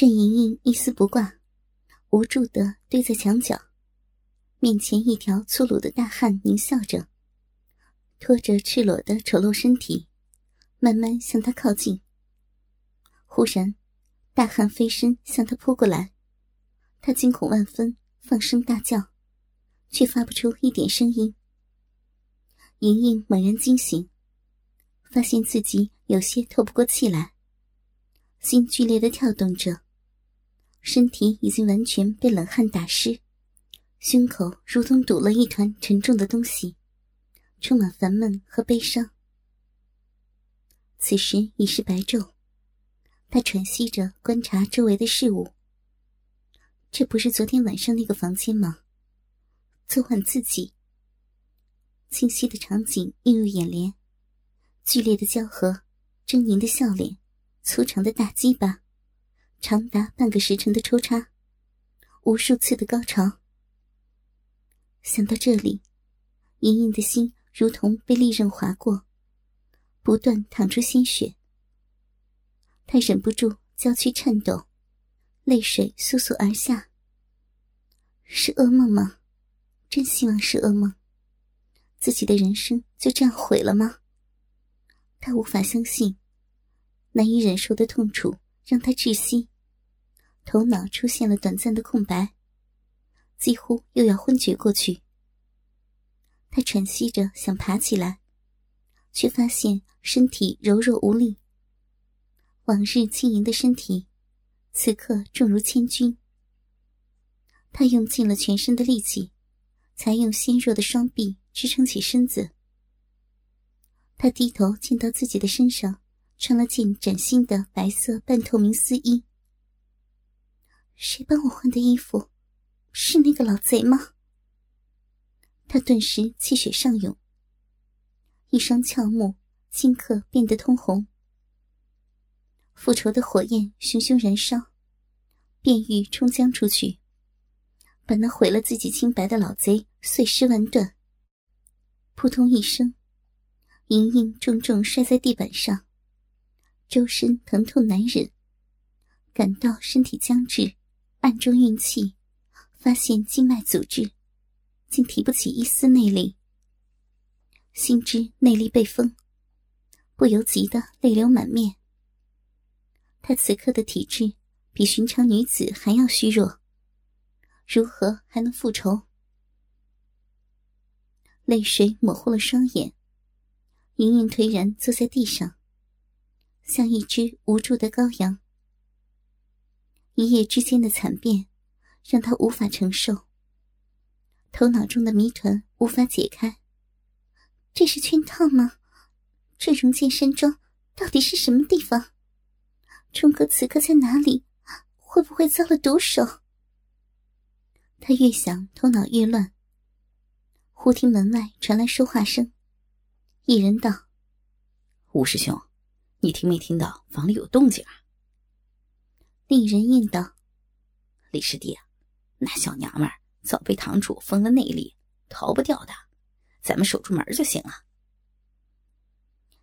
任莹莹一丝不挂，无助的堆在墙角，面前一条粗鲁的大汉狞笑着，拖着赤裸的丑陋身体，慢慢向他靠近。忽然，大汉飞身向他扑过来，他惊恐万分，放声大叫，却发不出一点声音。莹莹猛然惊醒，发现自己有些透不过气来，心剧烈的跳动着，身体已经完全被冷汗打湿，胸口如同堵了一团沉重的东西，充满烦闷和悲伤。此时已是白昼，他喘息着观察周围的事物。这不是昨天晚上那个房间吗？昨晚自己。清晰的场景映入眼帘，剧烈的交合，狰狞的笑脸，粗长的大鸡巴，长达半个时辰的抽插，无数次的高潮。想到这里，莹莹的心如同被利刃划过，不断淌出鲜血。她忍不住娇躯颤抖，泪水簌簌而下。是噩梦吗？真希望是噩梦。自己的人生就这样毁了吗？他无法相信，难以忍受的痛楚让他窒息，头脑出现了短暂的空白，几乎又要昏厥过去。他喘息着想爬起来，却发现身体柔弱无力。往日轻盈的身体，此刻重如千钧。他用尽了全身的力气，才用纤弱的双臂。支撑起身子，他低头见到自己的身上穿了件崭新的白色半透明丝衣。谁帮我换的衣服？是那个老贼吗？他顿时气血上涌，一双俏目顷刻变得通红。复仇的火焰熊熊燃烧，便欲冲将出去，把那毁了自己清白的老贼碎尸万段。扑通一声，莹莹重重摔在地板上，周身疼痛难忍，感到身体僵滞，暗中运气，发现经脉阻滞，竟提不起一丝内力。心知内力被封，不由急得泪流满面。她此刻的体质比寻常女子还要虚弱，如何还能复仇？泪水模糊了双眼，盈盈颓然坐在地上，像一只无助的羔羊。一夜之间的惨变，让他无法承受。头脑中的谜团无法解开，这是圈套吗？这荣剑山庄到底是什么地方？冲哥此刻在哪里？会不会遭了毒手？他越想，头脑越乱。忽听门外传来说话声，一人道：“吴师兄，你听没听到房里有动静啊？”另一人应道：“李师弟，那小娘们早被堂主封了内力，逃不掉的，咱们守住门就行了。”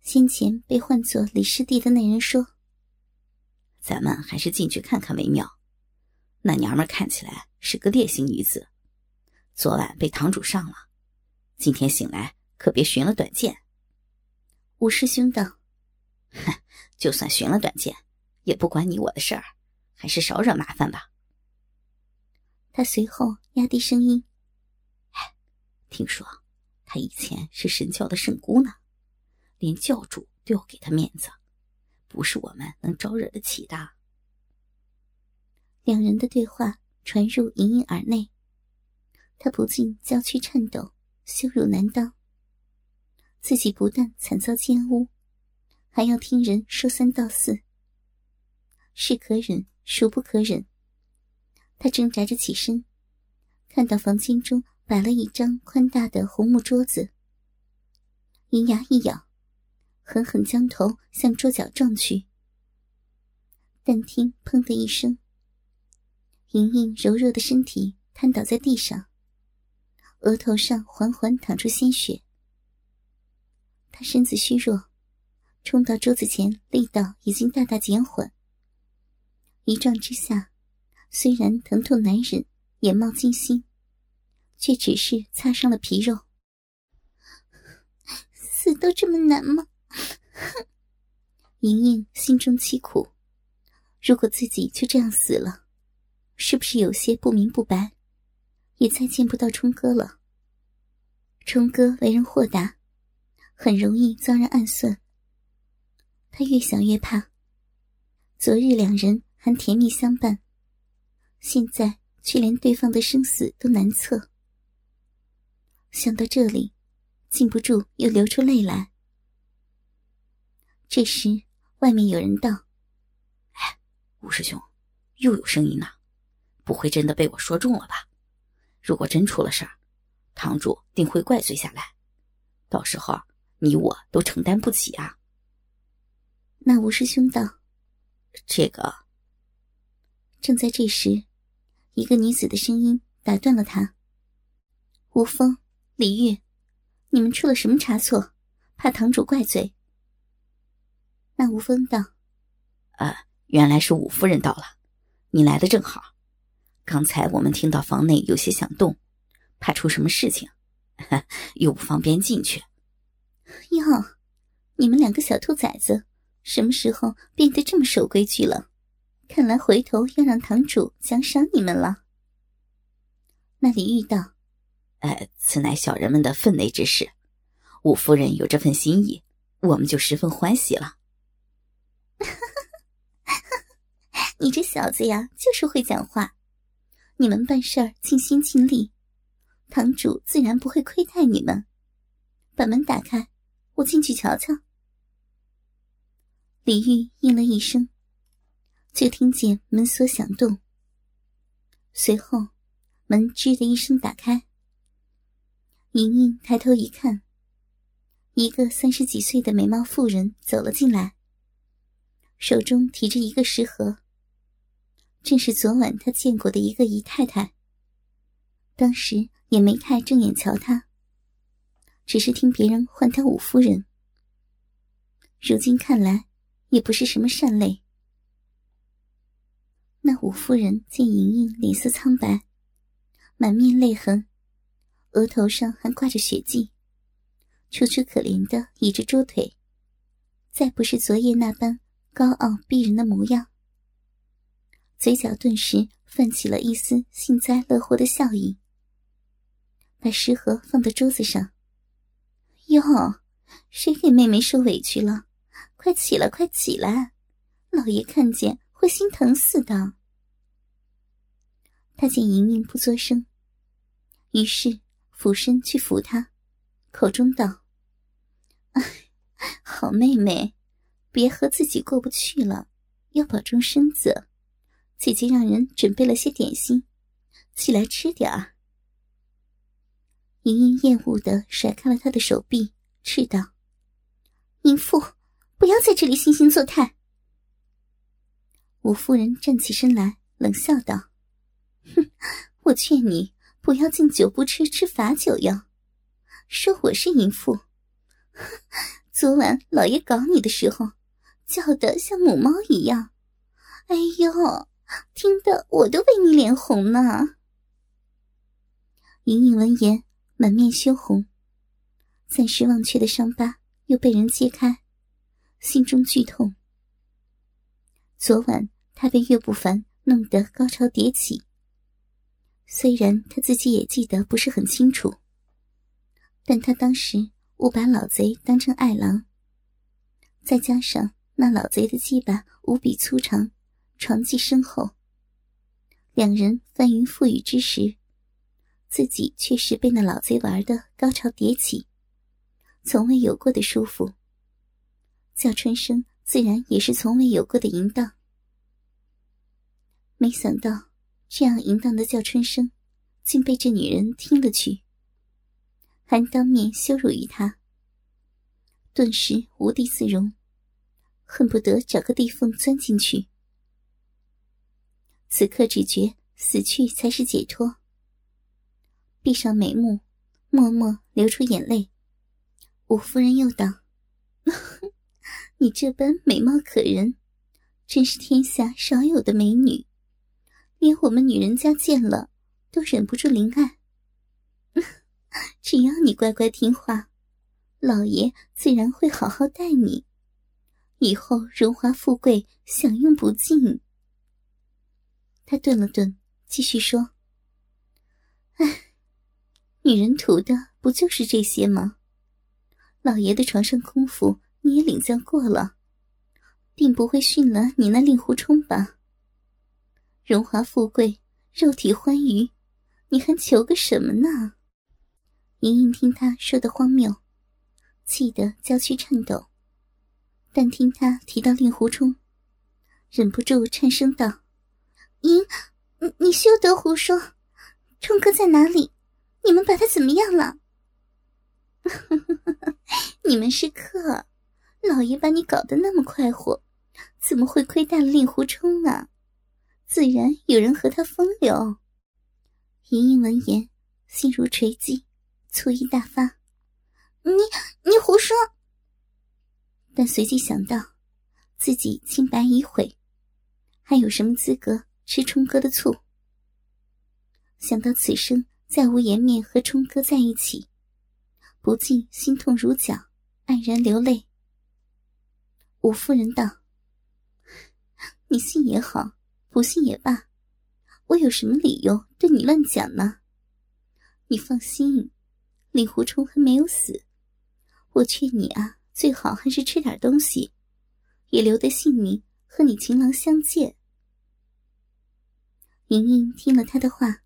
先前被唤作李师弟的那人说：“咱们还是进去看看为妙。那娘们看起来是个烈性女子，昨晚被堂主上了。”今天醒来可别寻了短见。吴师兄道：“，哼 就算寻了短见，也不关你我的事儿，还是少惹麻烦吧。”他随后压低声音：“，听说他以前是神教的圣姑呢，连教主都要给他面子，不是我们能招惹得起的。”两人的对话传入莹莹耳内，他不禁娇躯颤抖。羞辱难当，自己不但惨遭奸污，还要听人说三道四，是可忍，孰不可忍？他挣扎着起身，看到房间中摆了一张宽大的红木桌子，银牙一咬，狠狠将头向桌角撞去。但听“砰”的一声，莹莹柔弱的身体瘫倒在地上。额头上缓缓淌出鲜血，他身子虚弱，冲到桌子前，力道已经大大减缓。一撞之下，虽然疼痛难忍，眼冒金星，却只是擦伤了皮肉。死都这么难吗？哼莹莹心中凄苦。如果自己就这样死了，是不是有些不明不白？也再见不到冲哥了。冲哥为人豁达，很容易遭人暗算。他越想越怕。昨日两人还甜蜜相伴，现在却连对方的生死都难测。想到这里，禁不住又流出泪来。这时，外面有人道：“哎，吴师兄，又有声音呢，不会真的被我说中了吧？如果真出了事儿，堂主定会怪罪下来，到时候你我都承担不起啊。”那吴师兄道。这个。正在这时，一个女子的声音打断了他。吴峰、李玉，你们出了什么差错？怕堂主怪罪？那吴峰道：“啊，原来是武夫人到了，你来的正好。刚才我们听到房内有些响动，怕出什么事情，又不方便进去。”哟，你们两个小兔崽子！什么时候变得这么守规矩了？看来回头要让堂主奖赏你们了。那里遇到：“呃，此乃小人们的分内之事，五夫人有这份心意，我们就十分欢喜了。”你这小子呀，就是会讲话。你们办事儿尽心尽力，堂主自然不会亏待你们。把门打开，我进去瞧瞧。李玉应了一声，就听见门锁响动。随后，门吱的一声打开。莹莹抬头一看，一个三十几岁的美貌妇人走了进来，手中提着一个食盒。正是昨晚她见过的一个姨太太。当时也没太正眼瞧她，只是听别人唤她五夫人。如今看来。也不是什么善类。那五夫人见莹莹脸色苍白，满面泪痕，额头上还挂着血迹，楚楚可怜的倚着桌腿，再不是昨夜那般高傲逼人的模样，嘴角顿时泛起了一丝幸灾乐祸的笑意，把食盒放到桌子上。哟，谁给妹妹受委屈了？快起来，快起来！老爷看见会心疼死的。他见莹莹不作声，于是俯身去扶她，口中道：“哎，好妹妹，别和自己过不去了，要保重身子。姐姐让人准备了些点心，起来吃点儿。”莹莹厌恶的甩开了他的手臂，斥道：“淫妇！”不要在这里惺惺作态。五夫人站起身来，冷笑道：“哼，我劝你不要敬酒不吃吃罚酒哟，说我是淫妇。昨晚老爷搞你的时候，叫得像母猫一样。哎呦，听得我都为你脸红呢。”莹莹闻言，满面羞红，暂时忘却的伤疤又被人揭开。心中剧痛。昨晚他被岳不凡弄得高潮迭起，虽然他自己也记得不是很清楚，但他当时误把老贼当成爱郎，再加上那老贼的鸡巴无比粗长，床技深厚，两人翻云覆雨之时，自己却是被那老贼玩的高潮迭起，从未有过的舒服。叫春生自然也是从未有过的淫荡，没想到这样淫荡的叫春生，竟被这女人听了去，还当面羞辱于他，顿时无地自容，恨不得找个地缝钻进去。此刻只觉死去才是解脱，闭上眉目，默默流出眼泪。五夫人又道。你这般美貌可人，真是天下少有的美女，连我们女人家见了都忍不住怜爱。只要你乖乖听话，老爷自然会好好待你，以后荣华富贵享用不尽。他顿了顿，继续说：“哎，女人图的不就是这些吗？老爷的床上功夫你也领教过了。”定不会训了你那令狐冲吧？荣华富贵、肉体欢愉，你还求个什么呢？莹莹听他说的荒谬，气得娇躯颤抖，但听他提到令狐冲，忍不住颤声道：“莹，你你休得胡说！冲哥在哪里？你们把他怎么样了？你们是客，老爷把你搞得那么快活。”怎么会亏待了令狐冲啊？自然有人和他风流。莹莹闻言，心如锤击，醋意大发：“你你胡说！”但随即想到自己清白已毁，还有什么资格吃冲哥的醋？想到此生再无颜面和冲哥在一起，不禁心痛如绞，黯然流泪。五夫人道。你信也好，不信也罢，我有什么理由对你乱讲呢？你放心，令狐冲还没有死。我劝你啊，最好还是吃点东西，也留得性命和你情郎相见。莹莹听了他的话，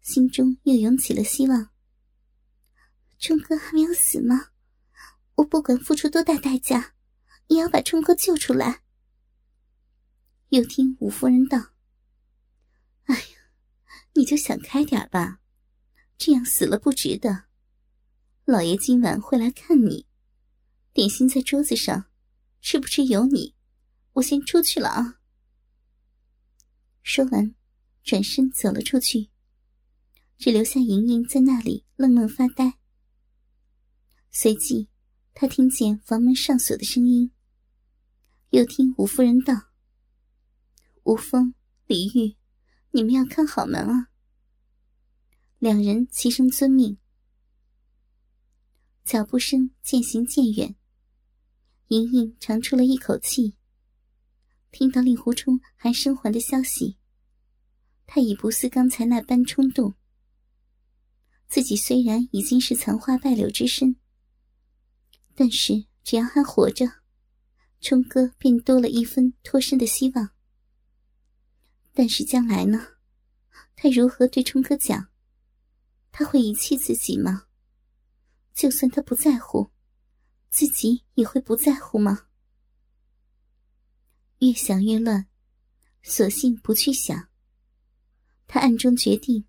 心中又涌起了希望。冲哥还没有死吗？我不管付出多大代价，也要把冲哥救出来。又听五夫人道：“哎呀，你就想开点吧，这样死了不值得。老爷今晚会来看你，点心在桌子上，吃不吃由你。我先出去了啊。”说完，转身走了出去，只留下莹莹在那里愣愣发呆。随即，他听见房门上锁的声音，又听吴夫人道。吴峰、李玉，你们要看好门啊！两人齐声遵命。脚步声渐行渐远，莹莹长出了一口气。听到令狐冲还生还的消息，他已不似刚才那般冲动。自己虽然已经是残花败柳之身，但是只要还活着，冲哥便多了一分脱身的希望。但是将来呢？他如何对冲哥讲？他会遗弃自己吗？就算他不在乎，自己也会不在乎吗？越想越乱，索性不去想。他暗中决定，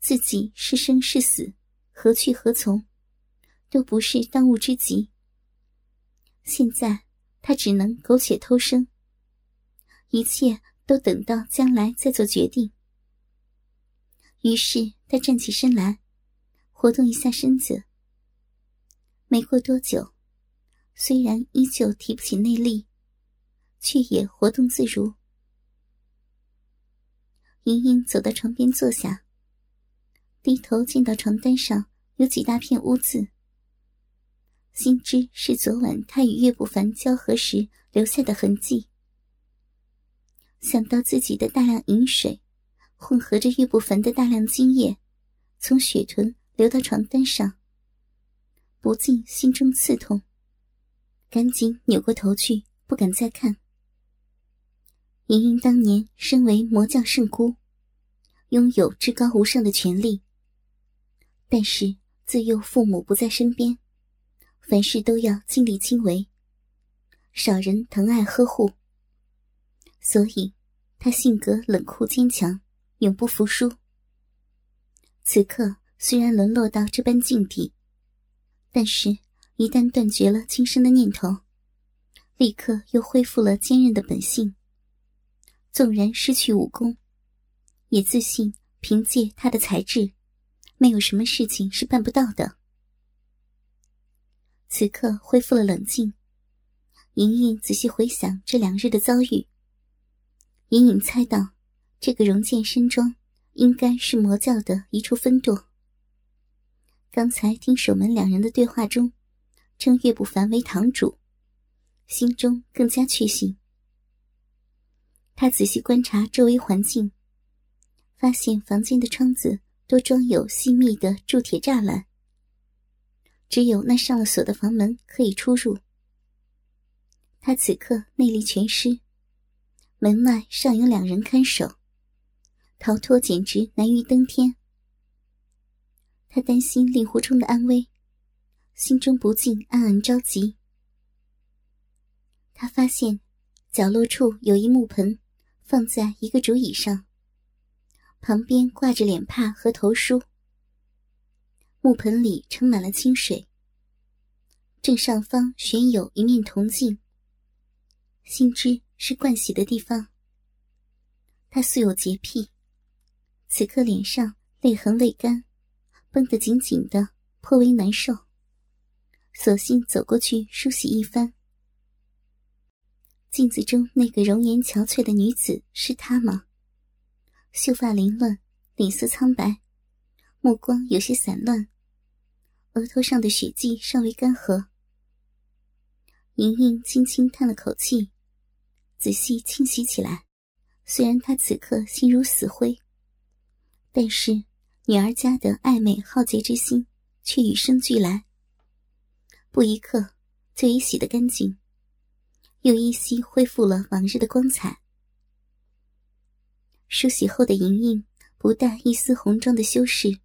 自己是生是死，何去何从，都不是当务之急。现在他只能苟且偷生，一切。都等到将来再做决定。于是他站起身来，活动一下身子。没过多久，虽然依旧提不起内力，却也活动自如。莹莹走到床边坐下，低头见到床单上有几大片污渍，心知是昨晚他与岳不凡交合时留下的痕迹。想到自己的大量饮水，混合着岳不凡的大量精液，从血臀流到床单上，不禁心中刺痛，赶紧扭过头去，不敢再看。莹莹当年身为魔教圣姑，拥有至高无上的权力，但是自幼父母不在身边，凡事都要亲力亲为，少人疼爱呵护。所以，他性格冷酷坚强，永不服输。此刻虽然沦落到这般境地，但是，一旦断绝了轻生的念头，立刻又恢复了坚韧的本性。纵然失去武功，也自信凭借他的才智，没有什么事情是办不到的。此刻恢复了冷静，莹莹仔细回想这两日的遭遇，隐隐猜到，这个容剑山庄应该是魔教的一处分舵。刚才听守门两人的对话中，称岳不凡为堂主，心中更加确信。他仔细观察周围环境，发现房间的窗子都装有细密的铸铁栅栏。只有那上了锁的房门可以出入。他此刻内力全失，门外尚有两人看守，逃脱简直难于登天。他担心令狐冲的安危，心中不禁暗暗着急。他发现角落处有一木盆，放在一个竹椅上，旁边挂着脸帕和头梳。木盆里盛满了清水，正上方悬有一面铜镜，心知是盥洗的地方。他素有洁癖，此刻脸上泪痕未干，绷得紧紧的，颇为难受。索性走过去梳洗一番。镜子中那个容颜憔悴的女子是她吗？秀发凌乱，脸色苍白，目光有些散乱。额头上的血迹尚未干涸，莹莹轻轻叹了口气，仔细清洗起来。虽然她此刻心如死灰，但是女儿家的爱美好洁之心却与生俱来。不一刻就已洗得干净，又依稀恢复了往日的光彩。梳洗后的莹莹不带一丝红妆的修饰，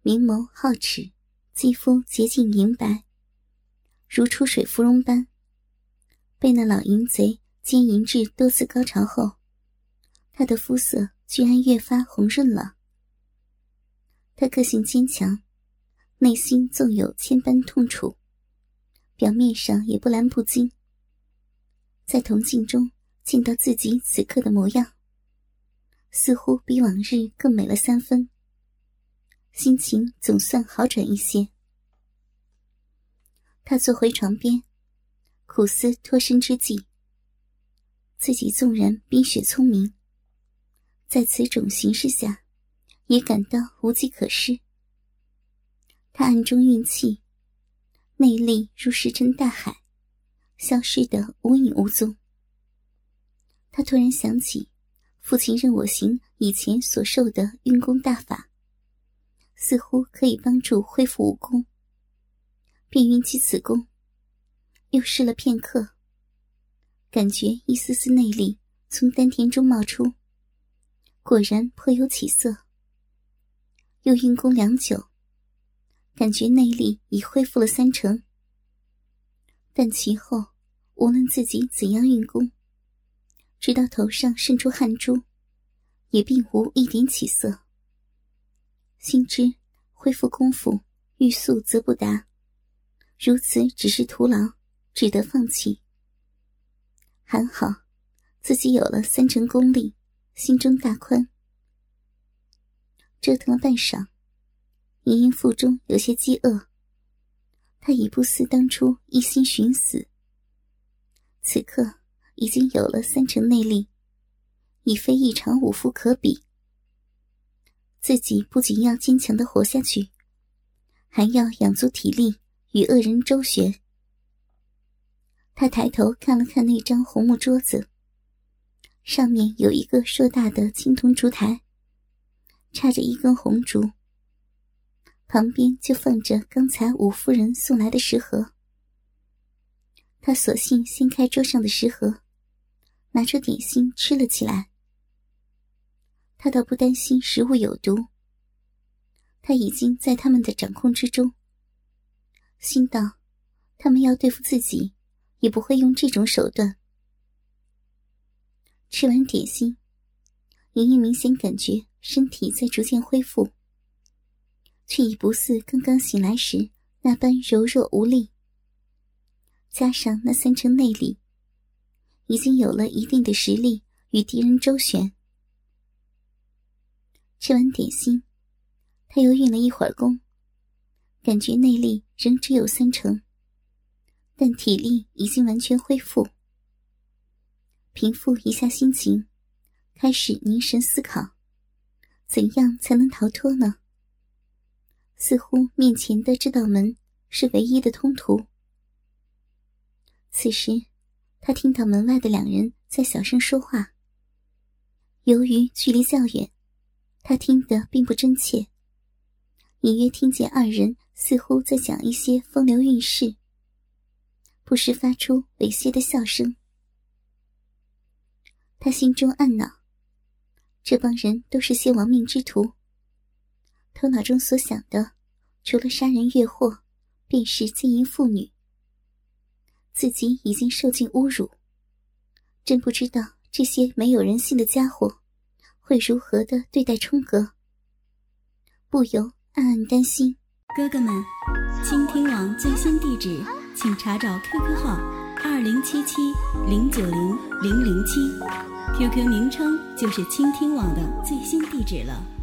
明眸皓齿。肌肤洁净莹白，如出水芙蓉般。被那老淫贼奸淫至多次高潮后，他的肤色居然越发红润了。他个性坚强，内心纵有千般痛楚，表面上也不澜不惊。在铜镜中见到自己此刻的模样，似乎比往日更美了三分。心情总算好转一些。他坐回床边，苦思脱身之计。自己纵然冰雪聪明，在此种形势下，也感到无计可施。他暗中运气，内力如石沉大海，消失得无影无踪。他突然想起，父亲任我行以前所受的运功大法。似乎可以帮助恢复武功，便运起此功，又试了片刻，感觉一丝丝内力从丹田中冒出，果然颇有起色。又运功良久，感觉内力已恢复了三成，但其后无论自己怎样运功，直到头上渗出汗珠，也并无一点起色。心知恢复功夫欲速则不达，如此只是徒劳，只得放弃。还好，自己有了三成功力，心中大宽。折腾了半晌，盈盈腹中有些饥饿，她已不似当初一心寻死。此刻已经有了三成内力，已非一场武夫可比。自己不仅要坚强的活下去，还要养足体力与恶人周旋。他抬头看了看那张红木桌子，上面有一个硕大的青铜烛台，插着一根红烛，旁边就放着刚才五夫人送来的食盒。他索性掀开桌上的食盒，拿出点心吃了起来。他倒不担心食物有毒，他已经在他们的掌控之中。心道，他们要对付自己，也不会用这种手段。吃完点心，莹莹明显感觉身体在逐渐恢复，却已不似刚刚醒来时那般柔弱无力。加上那三成内力，已经有了一定的实力与敌人周旋。吃完点心，他又运了一会儿功，感觉内力仍只有三成，但体力已经完全恢复。平复一下心情，开始凝神思考，怎样才能逃脱呢？似乎面前的这道门是唯一的通途。此时，他听到门外的两人在小声说话。由于距离较远，他听得并不真切，隐约听见二人似乎在讲一些风流韵事，不时发出猥亵的笑声。他心中暗恼：这帮人都是些亡命之徒，头脑中所想的，除了杀人越货，便是奸淫妇女。自己已经受尽侮辱，真不知道这些没有人性的家伙会如何的对待冲哥，不由暗暗担心。哥哥们，倾听网最新地址，请查找 QQ 号二零七七零九零零零七，QQ 名称就是倾听网的最新地址了。